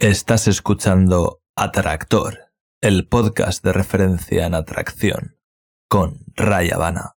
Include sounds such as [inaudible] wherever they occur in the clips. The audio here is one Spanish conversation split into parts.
Estás escuchando Atractor, el podcast de referencia en atracción, con Raya Habana.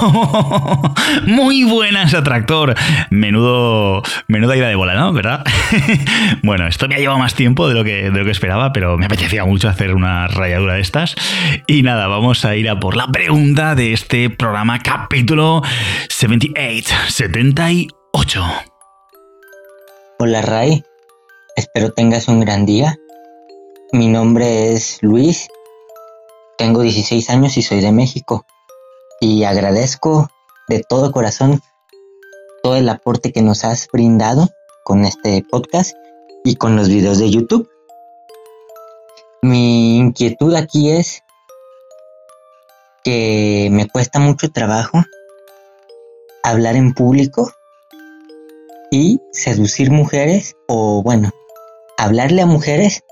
[laughs] Muy buenas, atractor. Menudo, menuda idea de bola, ¿no? ¿Verdad? [laughs] bueno, esto me ha llevado más tiempo de lo, que, de lo que esperaba, pero me apetecía mucho hacer una rayadura de estas. Y nada, vamos a ir a por la pregunta de este programa, capítulo 78, 78. Hola, Ray. Espero tengas un gran día. Mi nombre es Luis. Tengo 16 años y soy de México y agradezco de todo corazón todo el aporte que nos has brindado con este podcast y con los videos de YouTube. Mi inquietud aquí es que me cuesta mucho trabajo hablar en público y seducir mujeres o bueno, hablarle a mujeres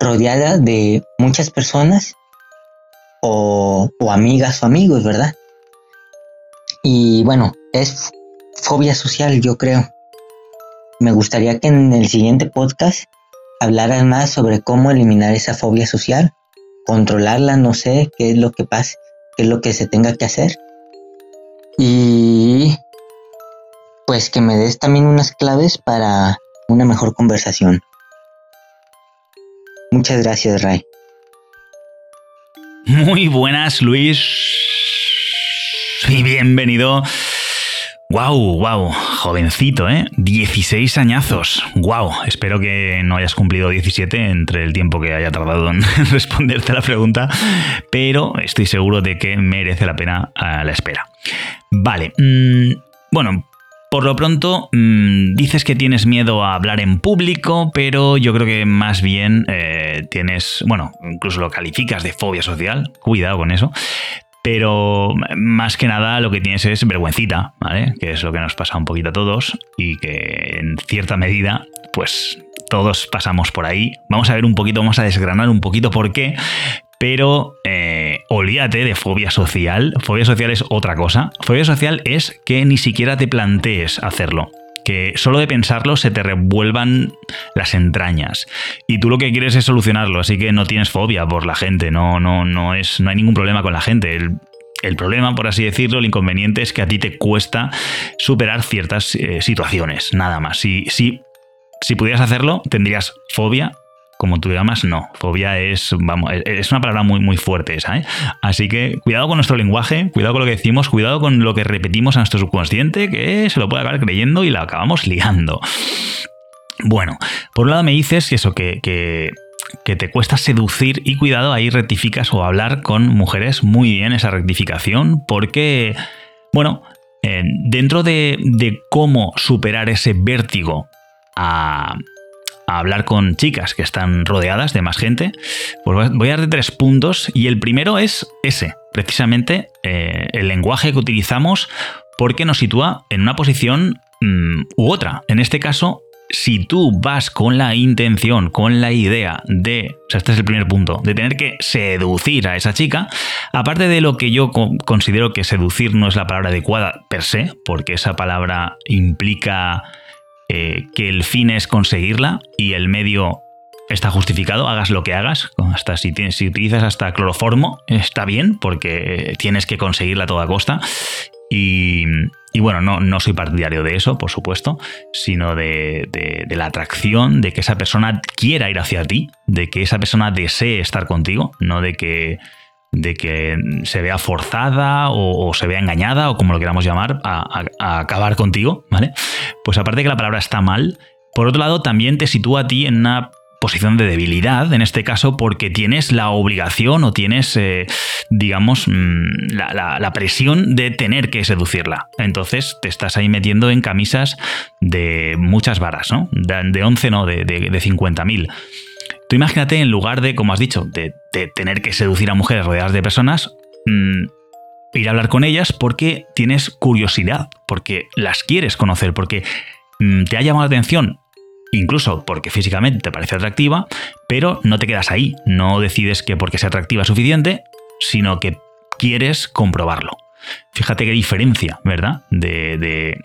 rodeada de muchas personas o, amigas o amigos, ¿verdad? Y bueno, es fobia social, yo creo. Me gustaría que en el siguiente podcast hablaras más sobre cómo eliminar esa fobia social, controlarla, no sé qué es lo que pasa, qué es lo que se tenga que hacer. Y pues que me des también unas claves para una mejor conversación. Muchas gracias, Ray. Muy buenas, Luis. Y bienvenido. Wow, wow, jovencito, ¿eh? 16 añazos. Wow, espero que no hayas cumplido 17 entre el tiempo que haya tardado en [laughs] responderte la pregunta, pero estoy seguro de que merece la pena a la espera. Vale, mm, bueno, por lo pronto, mm, dices que tienes miedo a hablar en público, pero yo creo que más bien eh, tienes, bueno, incluso lo calificas de fobia social, cuidado con eso, pero más que nada lo que tienes es vergüencita, ¿vale? Que es lo que nos pasa un poquito a todos y que en cierta medida, pues todos pasamos por ahí. Vamos a ver un poquito, vamos a desgranar un poquito por qué, pero eh, olvídate de fobia social. Fobia social es otra cosa. Fobia social es que ni siquiera te plantees hacerlo. Que solo de pensarlo se te revuelvan las entrañas. Y tú lo que quieres es solucionarlo, así que no tienes fobia por la gente, no, no, no, es, no hay ningún problema con la gente. El, problema, por así decirlo, el inconveniente es que a ti te cuesta superar ciertas eh, situaciones, nada más. Si, si, si pudieras hacerlo, tendrías fobia como tú llamas, no. Fobia es, vamos, es una palabra muy, muy fuerte esa, ¿eh? Así que cuidado con nuestro lenguaje, cuidado con lo que decimos, cuidado con lo que repetimos a nuestro subconsciente, que se lo puede acabar creyendo y la acabamos liando. Bueno, por un lado me dices eso, que, que, te cuesta seducir y cuidado, ahí rectificas o hablar con mujeres muy bien esa rectificación, porque, bueno, eh, dentro de, de cómo superar ese vértigo a, a hablar con chicas que están rodeadas de más gente, pues voy a dar tres puntos y el primero es ese, precisamente eh, el lenguaje que utilizamos porque nos sitúa en una posición mm, u otra. En este caso, si tú vas con la intención, con la idea de, o sea, este es el primer punto, de tener que seducir a esa chica, aparte de lo que yo considero que seducir no es la palabra adecuada per se, porque esa palabra implica eh, que el fin es conseguirla y el medio está justificado, hagas lo que hagas, hasta si, tienes, si utilizas hasta cloroformo, está bien, porque tienes que conseguirla a toda costa. Y, bueno, no, no, soy partidario de eso, por supuesto, sino de, de, la atracción, de que esa persona quiera ir hacia ti, de que esa persona desee estar contigo, no de que de que se vea forzada o, se vea engañada o como lo queramos llamar a, acabar contigo, ¿vale? Pues aparte de que la palabra está mal, por otro lado también te sitúa a ti en una posición de debilidad, en este caso porque tienes la obligación o tienes, eh, digamos, mm, la, presión de tener que seducirla. Entonces te estás ahí metiendo en camisas de muchas varas, ¿no? De, 11 no, de, de, de 50.000. Imagínate, en lugar de, como has dicho, de, tener que seducir a mujeres rodeadas de personas, mm, ir a hablar con ellas porque tienes curiosidad, porque las quieres conocer, porque mm, te ha llamado la atención, incluso porque físicamente te parece atractiva, pero no te quedas ahí, no decides que porque sea atractiva es suficiente, sino que quieres comprobarlo. Fíjate qué diferencia, ¿verdad? De,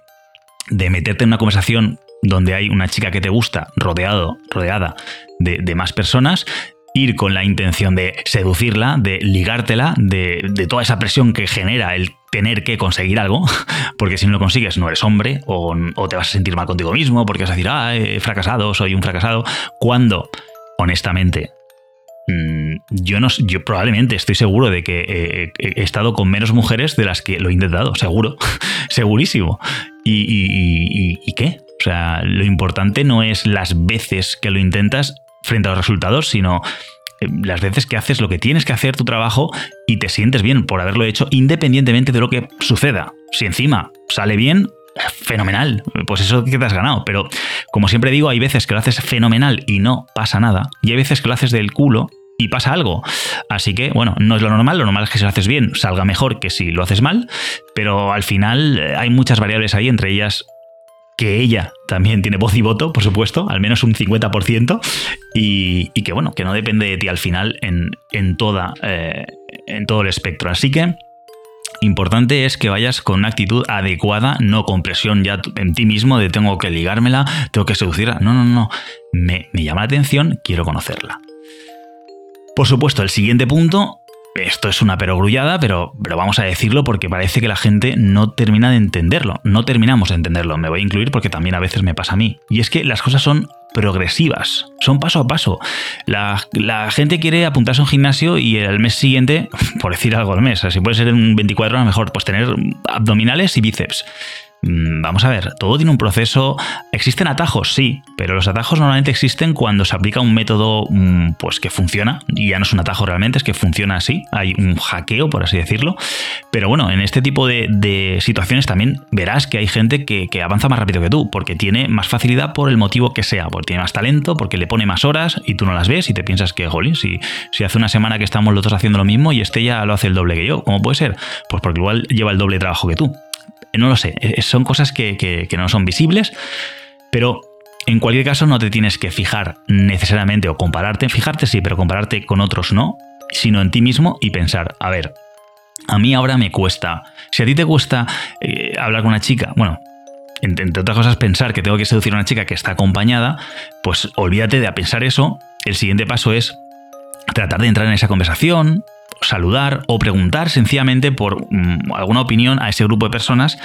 de, meterte en una conversación donde hay una chica que te gusta rodeado, rodeada de, más personas ir con la intención de seducirla, de ligártela, de, toda esa presión que genera el tener que conseguir algo, [laughs] porque si no lo consigues no eres hombre o, te vas a sentir mal contigo mismo porque vas a decir, ah, he fracasado, soy un fracasado, cuando, honestamente, mm, yo, no, probablemente estoy seguro de que he estado con menos mujeres de las que lo he intentado, seguro, [laughs] segurísimo. ¿Y, y, y qué? O sea, lo importante no es las veces que lo intentas, frente a los resultados, sino eh, las veces que haces lo que tienes que hacer tu trabajo y te sientes bien por haberlo hecho independientemente de lo que suceda. Si encima sale bien, fenomenal, pues eso que te has ganado. Pero como siempre digo, hay veces que lo haces fenomenal y no pasa nada, y hay veces que lo haces del culo y pasa algo. Así que, bueno, no es lo normal, lo normal es que si lo haces bien salga mejor que si lo haces mal, pero al final eh, hay muchas variables ahí, entre ellas que ella también tiene voz y voto, por supuesto, al menos un 50%, y, que bueno, que no depende de ti al final en, toda, eh, en todo el espectro. Así que importante es que vayas con una actitud adecuada, no con presión ya en ti mismo de tengo que ligármela, tengo que seducirla. No, no, no. Me, me llama la atención, quiero conocerla. Por supuesto, el siguiente punto esto es una perogrullada, pero, pero vamos a decirlo porque parece que la gente no termina de entenderlo. No terminamos de entenderlo. Me voy a incluir porque también a veces me pasa a mí. Y es que las cosas son progresivas, son paso a paso. La, gente quiere apuntarse a un gimnasio y el mes siguiente, [laughs] por decir algo al mes, si puede ser en 24 horas mejor, pues tener abdominales y bíceps. Mm, vamos a ver, todo tiene un proceso. ¿Existen atajos? Sí, pero los atajos normalmente existen cuando se aplica un método mm, pues que funciona, y ya no es un atajo realmente, es que funciona así, hay un hackeo, por así decirlo. Pero bueno, en este tipo de, situaciones también verás que hay gente que, avanza más rápido que tú, porque tiene más facilidad por el motivo que sea, porque tiene más talento, porque le pone más horas y tú no las ves y te piensas que, jolín, si, si hace una semana que estamos los dos haciendo lo mismo y este ya lo hace el doble que yo, ¿cómo puede ser? Pues porque igual lleva el doble de trabajo que tú no lo sé, eh, son cosas que, no son visibles, pero en cualquier caso no te tienes que fijar necesariamente o compararte, fijarte sí, pero compararte con otros no, sino en ti mismo y pensar, a ver, a mí ahora me cuesta, si a ti te cuesta eh, hablar con una chica, bueno, entre, otras cosas pensar que tengo que seducir a una chica que está acompañada, pues olvídate de pensar eso, el siguiente paso es tratar de entrar en esa conversación, saludar o preguntar sencillamente por mm, alguna opinión a ese grupo de personas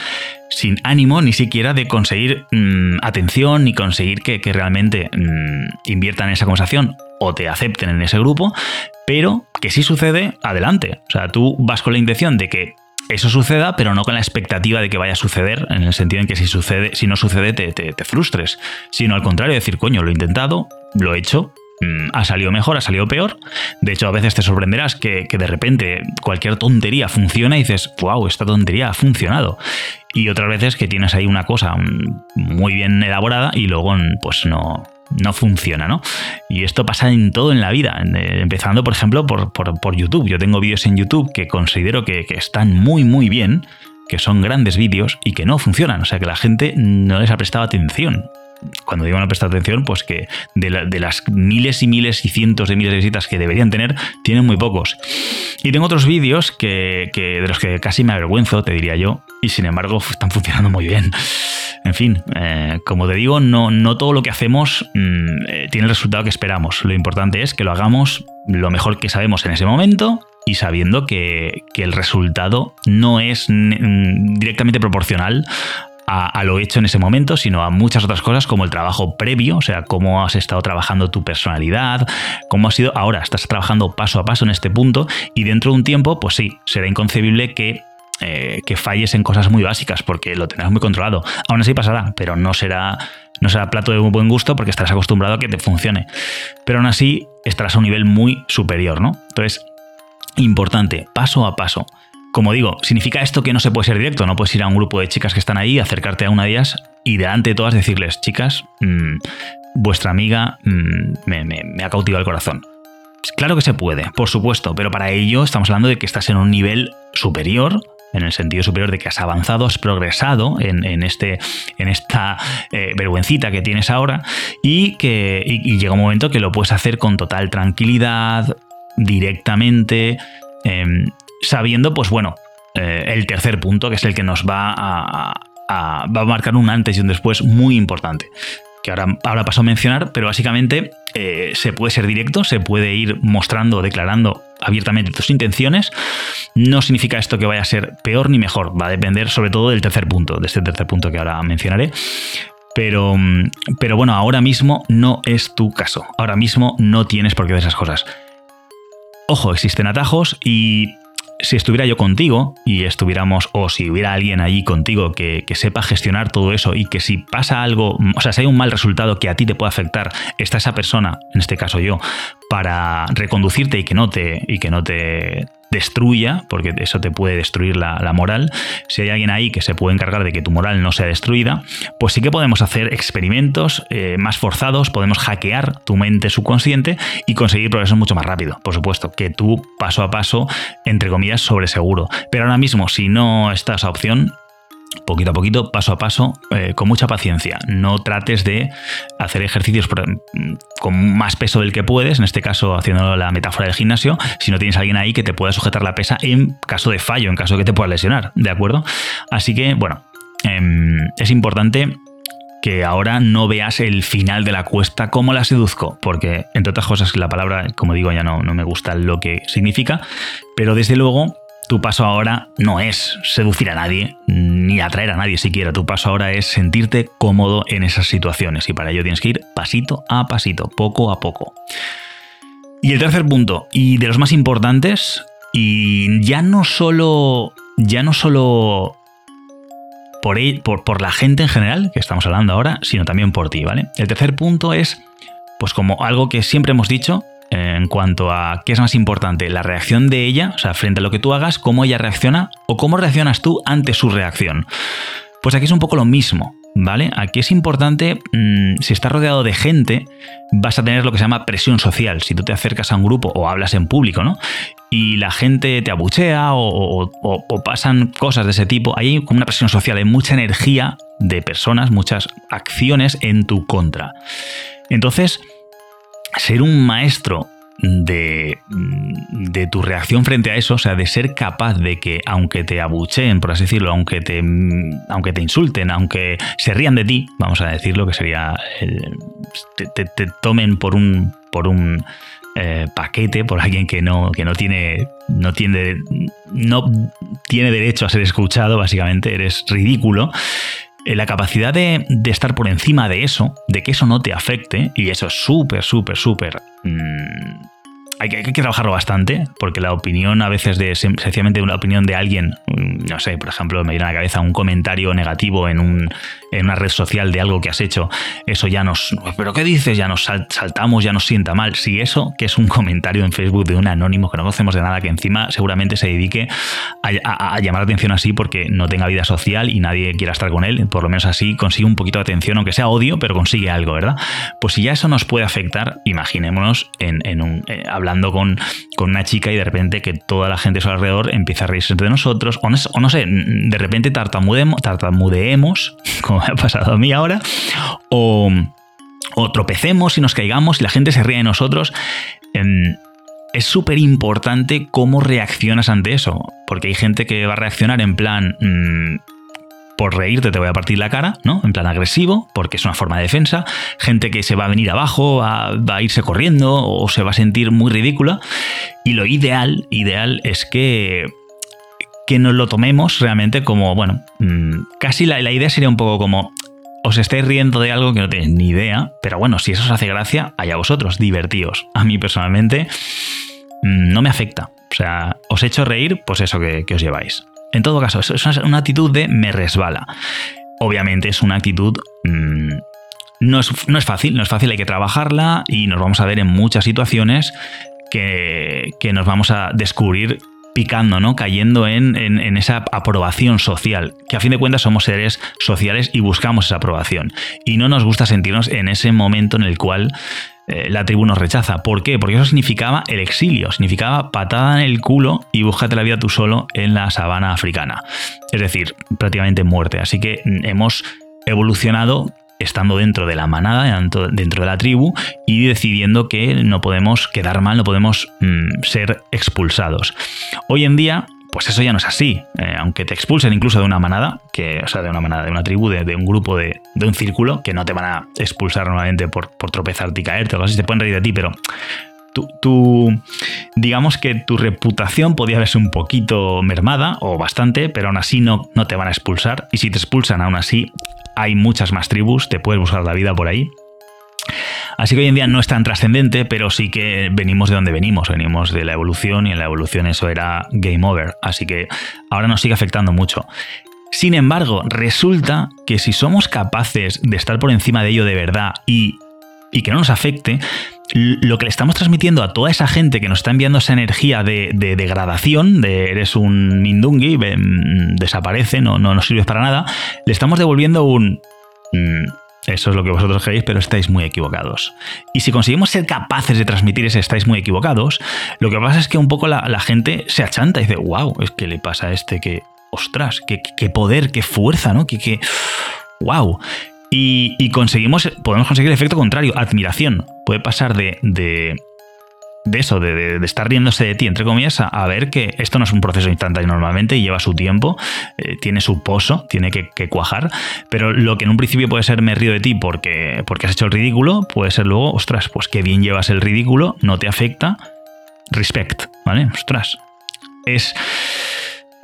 sin ánimo ni siquiera de conseguir mm, atención ni conseguir que, realmente mm, inviertan en esa conversación o te acepten en ese grupo, pero que si sucede, adelante. O sea, tú vas con la intención de que eso suceda, pero no con la expectativa de que vaya a suceder, en el sentido en que si sucede, si no sucede, te, te frustres, sino al contrario, decir, coño, lo he intentado, lo he hecho, ha salido mejor, ha salido peor. De hecho, a veces te sorprenderás que, de repente cualquier tontería funciona y dices, wow, esta tontería ha funcionado. Y otras veces que tienes ahí una cosa mm, muy bien elaborada y luego mm, pues no, no funciona, ¿no? Y esto pasa en todo en la vida, empezando, por ejemplo, por, YouTube. Yo tengo vídeos en YouTube que considero que, que están muy, muy bien, que son grandes vídeos y que no funcionan, o sea que la gente no les ha prestado atención cuando digo no prestar atención, pues que de, las miles y miles y cientos de miles de visitas que deberían tener, tienen muy pocos. Y tengo otros vídeos que, de los que casi me avergüenzo, te diría yo, y sin embargo están funcionando muy bien. En fin, eh, como te digo, no, no todo lo que hacemos mm, eh, tiene el resultado que esperamos. Lo importante es que lo hagamos lo mejor que sabemos en ese momento y sabiendo que, que el resultado no es mm, directamente proporcional a, lo hecho en ese momento, sino a muchas otras cosas como el trabajo previo, o sea, cómo has estado trabajando tu personalidad, cómo has sido, ahora estás trabajando paso a paso en este punto y dentro de un tiempo, pues sí, será inconcebible que eh, que falles en cosas muy básicas porque lo tendrás muy controlado. Aún así pasará, pero no será, no será plato de muy buen gusto porque estarás acostumbrado a que te funcione. Pero aún así estarás a un nivel muy superior, ¿no? Entonces, importante, paso a paso. Como digo, ¿significa esto que no se puede ser directo? No puedes ir a un grupo de chicas que están ahí, acercarte a una de ellas y delante de todas decirles, chicas, mm, vuestra amiga mm, me, ha cautivado el corazón. Claro que se puede, por supuesto, pero para ello estamos hablando de que estás en un nivel superior en el sentido superior de que has avanzado, has progresado en, este, en esta eh, vergüencita que tienes ahora y que llega un momento que lo puedes hacer con total tranquilidad, directamente, em, sabiendo, pues bueno, eh, el tercer punto, que es el que nos va a, va a marcar un antes y un después muy importante que ahora, ahora paso a mencionar, pero básicamente eh, se puede ser directo, se puede ir mostrando, declarando abiertamente tus intenciones. No significa esto que vaya a ser peor ni mejor, va a depender sobre todo del tercer punto, de este tercer punto que ahora mencionaré. Pero, pero bueno, ahora mismo no es tu caso. Ahora mismo no tienes por qué hacer esas cosas. Ojo, existen atajos y si estuviera yo contigo y estuviéramos, o si hubiera alguien allí contigo que, sepa gestionar todo eso y que si pasa algo, o sea, si hay un mal resultado que a ti te puede afectar, está esa persona, en este caso yo, para reconducirte y que no te, y que no te, destruya, porque eso te puede destruir la, moral, si hay alguien ahí que se puede encargar de que tu moral no sea destruida, pues sí que podemos hacer experimentos eh, más forzados, podemos hackear tu mente subconsciente y conseguir progreso mucho más rápido, por supuesto, que tú paso a paso, entre comillas, sobre seguro. Pero ahora mismo, si no está esa opción, poquito a poquito, paso a paso, eh, con mucha paciencia. No trates de hacer ejercicios mm, con más peso del que puedes, en este caso haciendo la metáfora del gimnasio, si no tienes a alguien ahí que te pueda sujetar la pesa en caso de fallo, en caso de que te pueda lesionar, ¿de acuerdo? Así que, bueno, em, es importante que ahora no veas el final de la cuesta, cómo la seduzco, porque entre otras cosas la palabra, como digo, ya no, no me gusta lo que significa, pero desde luego tu paso ahora no es seducir a nadie, ni atraer a nadie siquiera. Tu paso ahora es sentirte cómodo en esas situaciones. Y para ello tienes que ir pasito a pasito, poco a poco. Y el tercer punto, y de los más importantes, y ya no solo. Ya no solo por, por, por la gente en general, que estamos hablando ahora, sino también por ti, ¿vale? El tercer punto es, pues como algo que siempre hemos dicho, en cuanto a qué es más importante, la reacción de ella, o sea, frente a lo que tú hagas, cómo ella reacciona o cómo reaccionas tú ante su reacción. Pues aquí es un poco lo mismo, ¿vale? Aquí es importante, mm, si estás rodeado de gente, vas a tener lo que se llama presión social. Si tú te acercas a un grupo o hablas en público, ¿no? Y la gente te abuchea o, o pasan cosas de ese tipo, hay como una presión social, hay mucha energía de personas, muchas acciones en tu contra. Entonces, ser un maestro de, de, tu reacción frente a eso, o sea, de ser capaz de que aunque te abucheen, por así decirlo, aunque te, aunque te insulten, aunque se rían de ti, vamos a decirlo, que sería, te, tomen por un, por un eh, paquete, por alguien que no, que no tiene, no tiene, no tiene derecho a ser escuchado, básicamente, eres ridículo. Eh, la capacidad de, estar por encima de eso, de que eso no te afecte, y eso es súper, súper, súper mm, hay que, trabajarlo bastante, porque la opinión a veces de sencillamente una opinión de alguien, mm, no sé, por ejemplo, me viene a la cabeza un comentario negativo en, un, en una red social de algo que has hecho, eso ya nos, pero ¿qué dices? Ya nos saltamos, ya nos sienta mal. Si eso, que es un comentario en Facebook de un anónimo que no conocemos de nada, que encima seguramente se dedique a, llamar la atención así porque no tenga vida social y nadie quiera estar con él, por lo menos así consigue un poquito de atención, aunque sea odio, pero consigue algo, ¿verdad? Pues si ya eso nos puede afectar, imaginémonos en, un... Eh, hablando con, una chica y de repente que toda la gente a su alrededor empieza a reírse de nosotros, o no, sé, de repente tartamudeemos, tartamudeemos, [laughs] como me ha pasado a mí ahora, o, tropecemos y nos caigamos y la gente se ríe de nosotros. Em, es súper importante cómo reaccionas ante eso, porque hay gente que va a reaccionar en plan, mm, por reírte te voy a partir la cara, ¿no? En plan agresivo, porque es una forma de defensa. Gente que se va a venir abajo, va, a irse corriendo o se va a sentir muy ridícula. Y lo ideal, ideal es que que nos lo tomemos realmente como, bueno, mm, casi la, la idea sería un poco como, os estáis riendo de algo que no tenéis ni idea, pero bueno, si eso os hace gracia, allá vosotros, divertíos. A mí personalmente mm, no me afecta. O sea, os he hecho reír, pues eso que os lleváis. En todo caso, es una actitud de me resbala. Obviamente es una actitud... Mm, no, es, no, es, fácil, no es fácil, hay que trabajarla y nos vamos a ver en muchas situaciones que, nos vamos a descubrir picando, ¿no? Cayendo en, en, esa aprobación social, que a fin de cuentas somos seres sociales y buscamos esa aprobación. Y no nos gusta sentirnos en ese momento en el cual eh, la tribu nos rechaza. ¿Por qué? Porque eso significaba el exilio, significaba patada en el culo y búscate la vida tú solo en la sabana africana. Es decir, prácticamente muerte. Así que mm, hemos evolucionado estando dentro de la manada, dentro de la tribu y decidiendo que no podemos quedar mal, no podemos mm, ser expulsados. Hoy en día pues eso ya no es así. Eh, aunque te expulsen incluso de una manada, que, o sea, de una manada, de una tribu, de, un grupo, de, un círculo, que no te van a expulsar normalmente por, por tropezarte y caerte o algo así, se pueden reír de ti, pero tú, digamos que tu reputación podía verse un poquito mermada o bastante, pero aún así no, no te van a expulsar. Y si te expulsan, aún así hay muchas más tribus, te puedes buscar la vida por ahí. Así que hoy en día no es tan trascendente, pero sí que venimos de donde venimos, venimos de la evolución y en la evolución eso era game over, así que ahora nos sigue afectando mucho. Sin embargo, resulta que si somos capaces de estar por encima de ello de verdad y, que no nos afecte, lo que le estamos transmitiendo a toda esa gente que nos está enviando esa energía de, degradación, de eres un mindungi, desaparece, no, no nos sirves para nada, le estamos devolviendo un... Mm, eso es lo que vosotros creéis, pero estáis muy equivocados. Y si conseguimos ser capaces de transmitir ese estáis muy equivocados, lo que pasa es que un poco la, gente se achanta y dice, wow, es que le pasa a este que, ostras, qué, poder, qué fuerza, ¿no? Que, wow. Y, conseguimos, podemos conseguir el efecto contrario, admiración. Puede pasar de eso, de, estar riéndose de ti, entre comillas, a, ver que esto no es un proceso instantáneo normalmente y lleva su tiempo, eh, tiene su pozo, tiene que, cuajar, pero lo que en un principio puede ser me río de ti porque, porque has hecho el ridículo, puede ser luego, ostras, pues qué bien llevas el ridículo, no te afecta, respect, ¿vale? Ostras. Es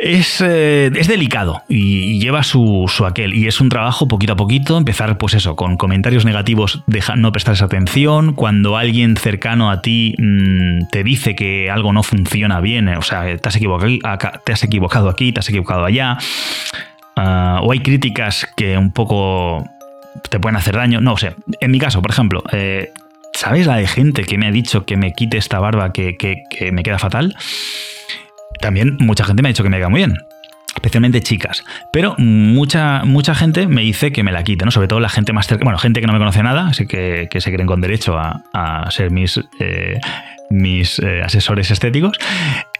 es, eh, es delicado y, lleva su, aquel. Y es un trabajo poquito a poquito, empezar pues eso, con comentarios negativos, deja, no prestarles atención. Cuando alguien cercano a ti mm, te dice que algo no funciona bien, o sea, te has equivocado, te has equivocado aquí, te has equivocado allá. Ah, o hay críticas que un poco te pueden hacer daño. No, o sea, en mi caso, por ejemplo, eh, ¿sabes la de gente que me ha dicho que me quite esta barba que, que me queda fatal? También mucha gente me ha dicho que me queda muy bien especialmente chicas. Pero mucha, mucha gente me dice que me la quite, ¿no? Sobre todo la gente más cercana, bueno, gente que no me conoce nada, así que, que se creen con derecho a, ser mis, eh, mis eh, asesores estéticos.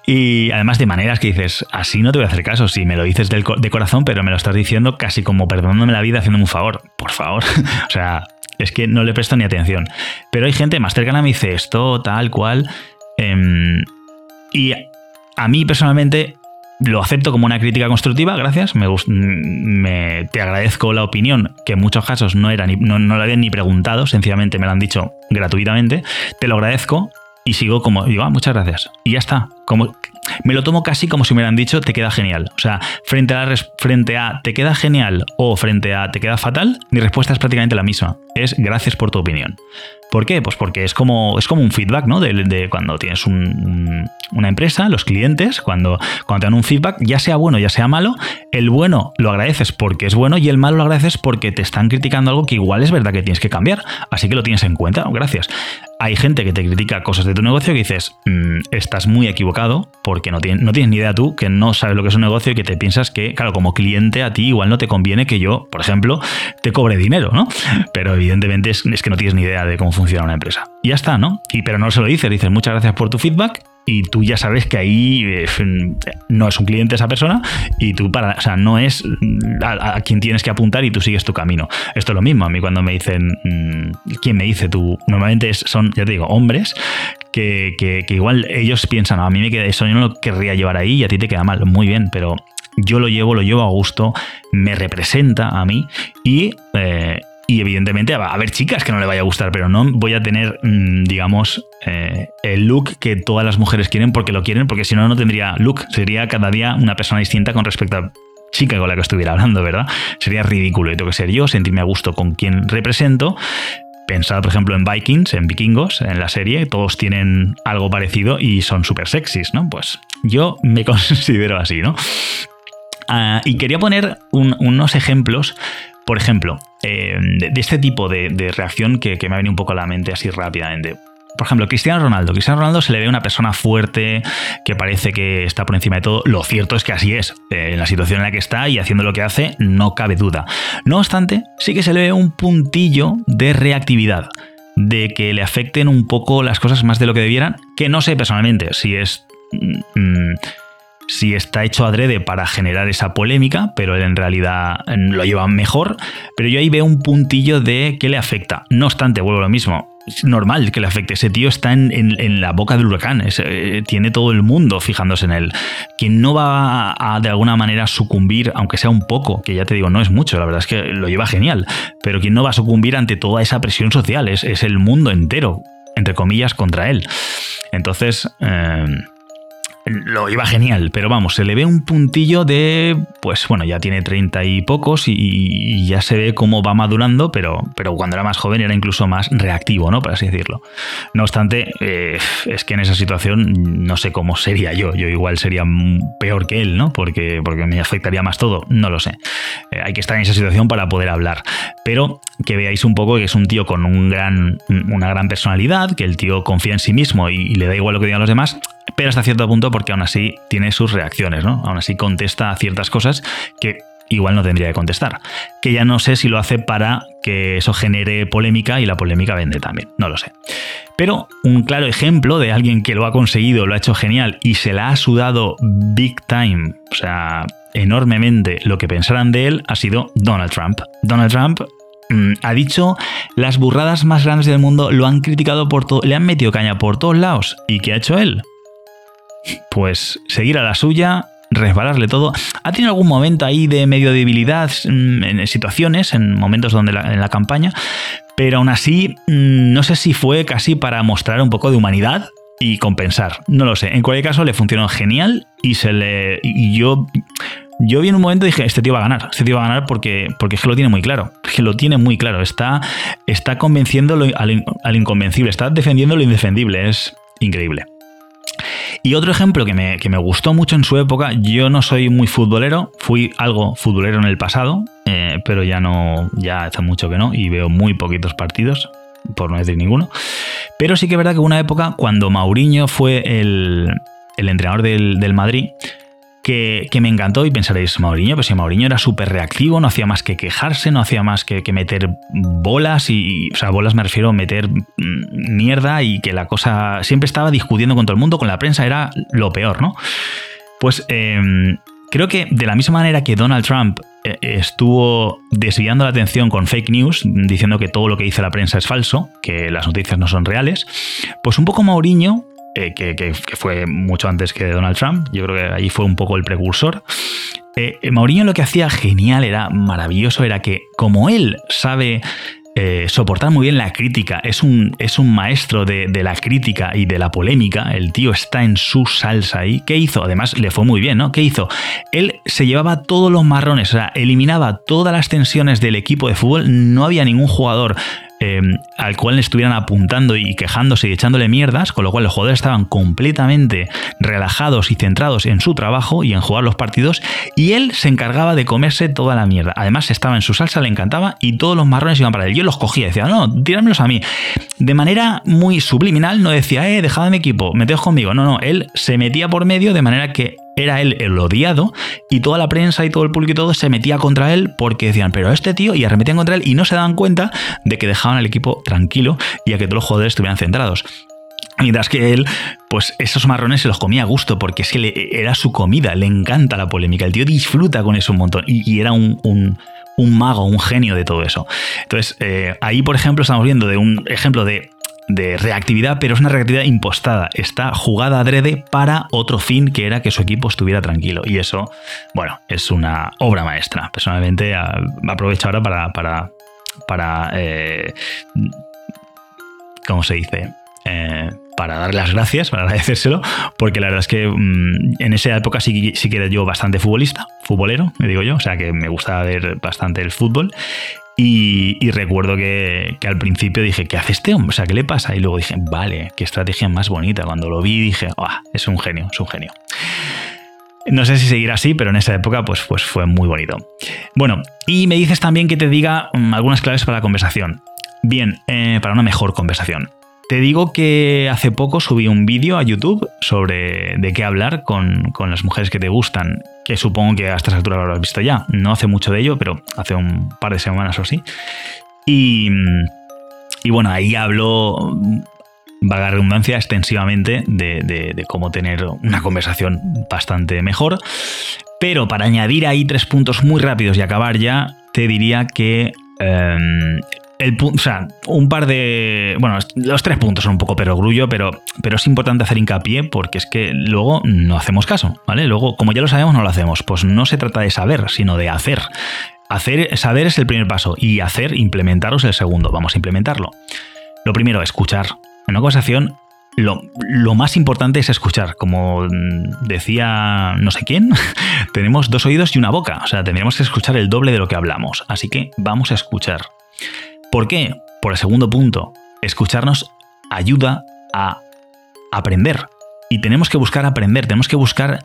Y además de maneras que dices, así no te voy a hacer caso, si me lo dices de corazón, pero me lo estás diciendo casi como perdonándome la vida, haciéndome un favor. Por favor. [laughs] o sea, es que no le presto ni atención. Pero hay gente más cercana me dice esto, tal cual. Em, y a mí personalmente lo acepto como una crítica constructiva, gracias. Me, te agradezco la opinión, que en muchos casos no, era ni, no, no la habían ni preguntado, sencillamente me la han dicho gratuitamente. Te lo agradezco y sigo como, digo, ah, muchas gracias. Y ya está. Como, me lo tomo casi como si me hubieran dicho, te queda genial. O sea, frente a, frente a te queda genial o frente a te queda fatal, mi respuesta es prácticamente la misma. Es gracias por tu opinión. ¿Por qué? Pues porque es como, es como un feedback, ¿no? De, cuando tienes una empresa, los clientes, cuando, cuando te dan un feedback, ya sea bueno, ya sea malo, el bueno lo agradeces porque es bueno y el malo lo agradeces porque te están criticando algo que igual es verdad que tienes que cambiar. Así que lo tienes en cuenta. Gracias. Hay gente que te critica cosas de tu negocio que dices, mm, estás muy equivocado porque no tienes, ni idea tú, que no sabes lo que es un negocio y que te piensas que, claro, como cliente a ti igual no te conviene que yo, por ejemplo, te cobre dinero, ¿no? Pero evidentemente es, es que no tienes ni idea de cómo funciona una empresa. Y ya está, ¿no? Y pero no se lo dices, dices muchas gracias por tu feedback y tú ya sabes que ahí eh, no es un cliente esa persona y tú para, o sea, no es a, quien tienes que apuntar y tú sigues tu camino. Esto es lo mismo, a mí cuando me dicen, mm, ¿quién me dice tú? Normalmente son, ya te digo, hombres que, que, igual ellos piensan, a mí me queda eso, yo no lo querría llevar ahí y a ti te queda mal. Muy bien, pero yo lo llevo, lo llevo a gusto, me representa a mí y, eh, y evidentemente va a haber chicas que no le vaya a gustar, pero no voy a tener, mm, digamos, eh, el look que todas las mujeres quieren porque lo quieren, porque si no, no tendría look. Sería cada día una persona distinta con respecto a chica con la que estuviera hablando, ¿verdad? Sería ridículo. Y tengo que ser yo, sentirme a gusto con quien represento. Pensar, por ejemplo, en Vikings, en vikingos, en la serie, todos tienen algo parecido y son súper sexys, ¿no? Pues yo me [laughs] considero así, ¿no? Ah, y quería poner unos ejemplos por ejemplo, eh, de, este tipo de, reacción que, me ha venido un poco a la mente así rápidamente. Por ejemplo, Cristiano Ronaldo. Cristiano Ronaldo se le ve una persona fuerte, que parece que está por encima de todo. Lo cierto es que así es. Eh, en la situación en la que está y haciendo lo que hace, no cabe duda. No obstante, sí que se le ve un puntillo de reactividad de que le afecten un poco las cosas más de lo que debieran, que no sé personalmente si es... Mm, si está hecho adrede para generar esa polémica, pero él en realidad mm, lo lleva mejor. Pero yo ahí veo un puntillo de que le afecta. No obstante, vuelvo a lo mismo. Es normal que le afecte. Ese tío está en, la boca del huracán. Eh, tiene todo el mundo fijándose en él. Quien no va a, de alguna manera sucumbir, aunque sea un poco, que ya te digo, no es mucho, la verdad es que lo lleva genial. Pero quien no va a sucumbir ante toda esa presión social es, el mundo entero, entre comillas, contra él. Entonces. Eh, lo iba genial, pero vamos, se le ve un puntillo de, pues bueno, ya tiene treinta y pocos y, ya se ve cómo va madurando, pero, pero cuando era más joven era incluso más reactivo, ¿no? Por así decirlo. No obstante, eh, es que en esa situación no sé cómo sería yo, yo igual sería peor que él, ¿no? Porque, porque me afectaría más todo, no lo sé. Eh, hay que estar en esa situación para poder hablar, pero que veáis un poco que es un tío con un gran, una gran personalidad, que el tío confía en sí mismo y, y le da igual lo que digan los demás, pero hasta cierto punto porque aún así tiene sus reacciones, ¿no? Aún así contesta a ciertas cosas que igual no tendría que contestar. Que ya no sé si lo hace para que eso genere polémica y la polémica vende también, no lo sé. Pero un claro ejemplo de alguien que lo ha conseguido, lo ha hecho genial y se la ha sudado big time, o sea, enormemente lo que pensaran de él, ha sido Donald Trump. Donald Trump mm, ha dicho las burradas más grandes del mundo, lo han criticado por todo, le han metido caña por todos lados. ¿Y qué ha hecho él? Pues seguir a la suya, resbalarle todo. Ha tenido algún momento ahí de medio debilidad mm, en situaciones, en momentos donde en la campaña, pero aún así mm, no sé si fue casi para mostrar un poco de humanidad y compensar. No lo sé. En cualquier caso le funcionó genial y se le y yo yo vi en un momento y dije, este tío va a ganar, este tío va a ganar porque, porque es que lo tiene muy claro, es que lo tiene muy claro, está, está convenciendo al, al inconvencible, está defendiendo lo indefendible, es increíble. Y otro ejemplo que me, gustó mucho en su época, yo no soy muy futbolero, fui algo futbolero en el pasado, eh, pero ya no, ya hace mucho que no, y veo muy poquitos partidos, por no decir ninguno. Pero sí que es verdad que una época, cuando Mauriño fue el, entrenador del, del Madrid, que, me encantó y pensaréis, Mauriño, pues si Mauriño era súper reactivo, no hacía más que quejarse, no hacía más que, meter bolas y, o sea, bolas me refiero a meter mm, mierda y que la cosa siempre estaba discutiendo con todo el mundo, con la prensa era lo peor, ¿no? Pues em, creo que de la misma manera que Donald Trump eh, estuvo desviando la atención con fake news, diciendo que todo lo que dice la prensa es falso, que las noticias no son reales, pues un poco Mauriño eh, que, fue mucho antes que Donald Trump. Yo creo que ahí fue un poco el precursor. Eh, Mourinho lo que hacía genial, era maravilloso, era que como él sabe eh, soportar muy bien la crítica, es un, es un maestro de, de, la crítica y de la polémica, el tío está en su salsa ahí. ¿Qué hizo? Además, le fue muy bien, ¿no? ¿Qué hizo? Él se llevaba todos los marrones, o sea, eliminaba todas las tensiones del equipo de fútbol, no había ningún jugador Em, al cual le estuvieran apuntando y quejándose y echándole mierdas, con lo cual los jugadores estaban completamente relajados y centrados en su trabajo y en jugar los partidos, y él se encargaba de comerse toda la mierda. Además, estaba en su salsa, le encantaba, y todos los marrones iban para él. Yo los cogía y decía, no, tíramelos a mí. De manera muy subliminal, no decía, eh, dejad mi equipo, meteos conmigo. No, no, él se metía por medio de manera que era él el odiado y toda la prensa y todo el público y todo se metía contra él porque decían, pero este tío, y arremetían contra él y no se daban cuenta de que dejaban al equipo tranquilo y a que todos los jugadores estuvieran centrados. Mientras que él, pues esos marrones se los comía a gusto porque es que era su comida, le encanta la polémica, el tío disfruta con eso un montón y, era un, mago, un genio de todo eso. Entonces, eh, ahí, por ejemplo, estamos viendo de un ejemplo de de reactividad, pero es una reactividad impostada. Está jugada adrede para otro fin que era que su equipo estuviera tranquilo. Y eso, bueno, es una obra maestra. Personalmente aprovecho ahora para, para, para eh, ¿cómo se dice? Eh, para darle las gracias, para agradecérselo, porque la verdad es que mm, en esa época sí, sí que era yo bastante futbolista, futbolero, me digo yo, o sea que me gustaba ver bastante el fútbol y, recuerdo que, al principio dije, ¿qué hace este hombre? O sea, ¿qué le pasa? Y luego dije, vale, qué estrategia más bonita. Cuando lo vi dije, ah, es un genio, es un genio. No sé si seguirá así, pero en esa época pues, pues fue muy bonito. Bueno, y me dices también que te diga mm, algunas claves para la conversación. Bien, eh, para una mejor conversación. Te digo que hace poco subí un vídeo a YouTube sobre de qué hablar con, las mujeres que te gustan, que supongo que a estas alturas lo habrás visto ya. No hace mucho de ello, pero hace un par de semanas o así. Y, y bueno, ahí hablo vaga redundancia, extensivamente de, cómo tener una conversación bastante mejor. Pero para añadir ahí tres puntos muy rápidos y acabar ya, te diría que em, el, o sea, un par de. Bueno, los tres puntos son un poco perogrullo, pero, pero es importante hacer hincapié porque es que luego no hacemos caso, ¿vale? Luego, como ya lo sabemos, no lo hacemos. Pues no se trata de saber, sino de hacer. Hacer, saber es el primer paso y hacer, implementaros el segundo. Vamos a implementarlo. Lo primero, escuchar. En una conversación, lo, lo, más importante es escuchar. Como decía no sé quién, [laughs] tenemos dos oídos y una boca. O sea, tendríamos que escuchar el doble de lo que hablamos. Así que vamos a escuchar. ¿Por qué? Por el segundo punto, escucharnos ayuda a aprender. Y tenemos que buscar aprender, tenemos que buscar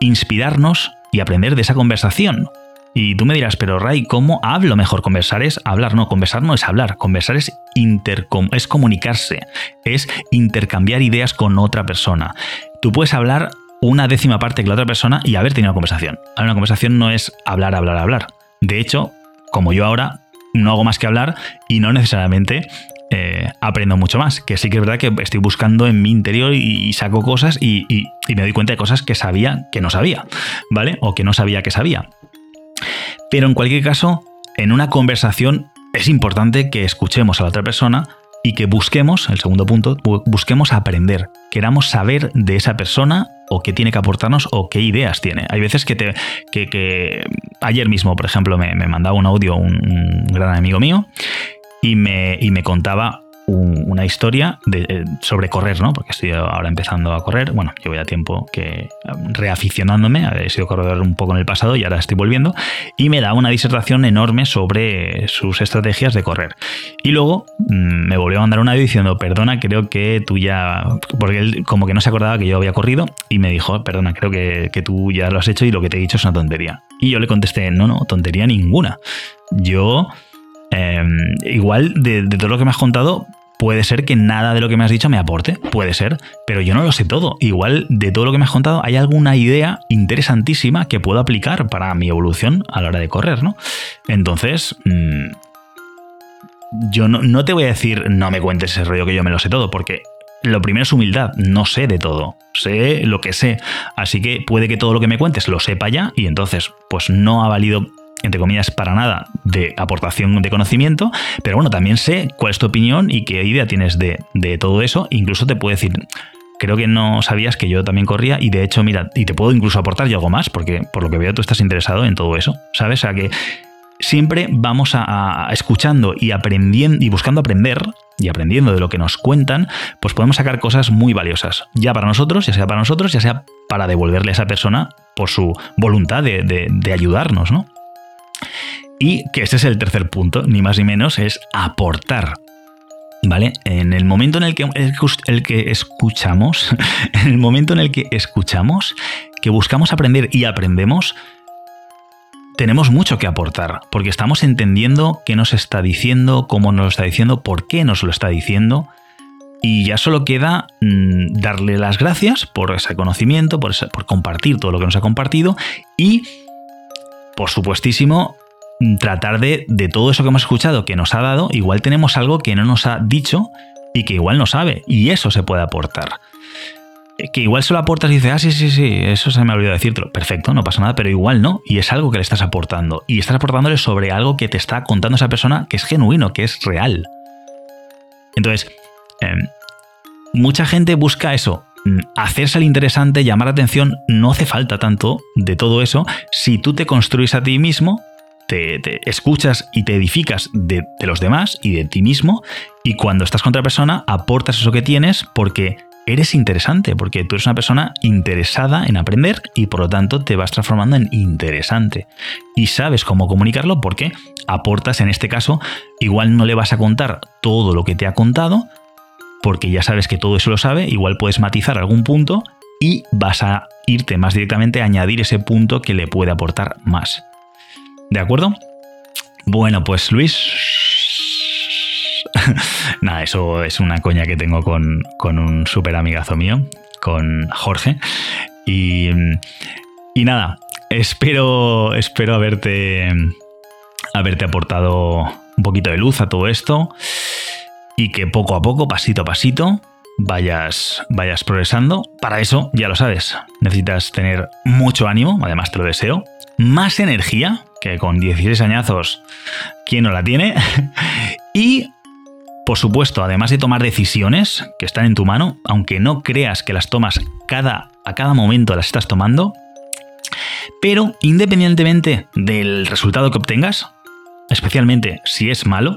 inspirarnos y aprender de esa conversación. Y tú me dirás, pero Ray, ¿cómo hablo mejor? Conversar es hablar, no, conversar no es hablar, conversar es, es comunicarse, es intercambiar ideas con otra persona. Tú puedes hablar una décima parte que la otra persona y haber tenido una conversación. Una conversación no es hablar, hablar, hablar. De hecho, como yo ahora, no hago más que hablar y no necesariamente eh, aprendo mucho más. Que sí que es verdad que estoy buscando en mi interior y, saco cosas y, y, me doy cuenta de cosas que sabía que no sabía, ¿vale? O que no sabía que sabía. Pero en cualquier caso, en una conversación es importante que escuchemos a la otra persona y que busquemos, el segundo punto, busquemos aprender, queramos saber de esa persona o qué tiene que aportarnos o qué ideas tiene. Hay veces que, te, que, ayer mismo, por ejemplo, me, mandaba un audio un, gran amigo mío y me, y me contaba una historia eh, sobre correr, ¿no? Porque estoy ahora empezando a correr. Bueno, llevo ya tiempo que reaficionándome, he sido corredor un poco en el pasado y ahora estoy volviendo. Y me da una disertación enorme sobre sus estrategias de correr. Y luego mm, me volvió a mandar un audio diciendo, perdona, creo que tú ya. Porque él como que no se acordaba que yo había corrido y me dijo, perdona, creo que, tú ya lo has hecho y lo que te he dicho es una tontería. Y yo le contesté, no, no, tontería ninguna. Yo. Em, igual de, todo lo que me has contado, Puede ser que nada de lo que me has dicho me aporte, puede ser, pero yo no lo sé todo. Igual de todo lo que me has contado hay alguna idea interesantísima que puedo aplicar para mi evolución a la hora de correr, ¿no? Entonces, mm, yo no, te voy a decir no me cuentes ese rollo que yo me lo sé todo, porque lo primero es humildad, no sé de todo, sé lo que sé, así que puede que todo lo que me cuentes lo sepa ya y entonces pues no ha valido entre comillas, para nada de aportación de conocimiento, pero bueno, también sé cuál es tu opinión y qué idea tienes de, todo eso. Incluso te puedo decir, creo que no sabías que yo también corría y de hecho, mira, y te puedo incluso aportar yo algo más, porque por lo que veo tú estás interesado en todo eso, ¿sabes? O sea que siempre vamos a, escuchando y aprendiendo y buscando aprender y aprendiendo de lo que nos cuentan, pues podemos sacar cosas muy valiosas, ya para nosotros, ya sea para nosotros, ya sea para devolverle a esa persona por su voluntad de, de ayudarnos, ¿no? Y que este es el tercer punto, ni más ni menos, es aportar. ¿Vale? En el momento en el que, el que escuchamos, [laughs] en el momento en el que escuchamos, que buscamos aprender y aprendemos, tenemos mucho que aportar, porque estamos entendiendo qué nos está diciendo, cómo nos lo está diciendo, por qué nos lo está diciendo, y ya solo queda mm, darle las gracias por ese conocimiento, por, por compartir todo lo que nos ha compartido y, por supuestísimo, tratar de, de todo eso que hemos escuchado, que nos ha dado, igual tenemos algo que no nos ha dicho y que igual no sabe. Y eso se puede aportar. Eh, que igual se lo aportas y dices, ah, sí, sí, sí, eso se me ha olvidado decirlo. Perfecto, no pasa nada, pero igual no. Y es algo que le estás aportando. Y estás aportándole sobre algo que te está contando esa persona que es genuino, que es real. Entonces, em, mucha gente busca eso, hacerse el interesante, llamar la atención, no hace falta tanto de todo eso si tú te construyes a ti mismo te, escuchas y te edificas de, los demás y de ti mismo, y cuando estás con otra persona aportas eso que tienes porque eres interesante, porque tú eres una persona interesada en aprender y por lo tanto te vas transformando en interesante. Y sabes cómo comunicarlo porque aportas, en este caso, igual no le vas a contar todo lo que te ha contado, porque ya sabes que todo eso lo sabe, igual puedes matizar algún punto y vas a irte más directamente a añadir ese punto que le puede aportar más. ¿De acuerdo? Bueno, pues Luis... [laughs] Nada, eso es una coña que tengo con, un súper amigazo mío, con Jorge. Y, y nada, espero, espero haberte, haberte aportado un poquito de luz a todo esto. Y que poco a poco, pasito a pasito, vayas, vayas progresando. Para eso, ya lo sabes, necesitas tener mucho ánimo, además te lo deseo, más energía, que con 16 añazos, ¿quién no la tiene? [laughs] y, por supuesto, además de tomar decisiones que están en tu mano, aunque no creas que las tomas cada, a cada momento las estás tomando, pero independientemente del resultado que obtengas, especialmente si es malo,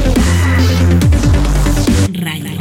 Ray.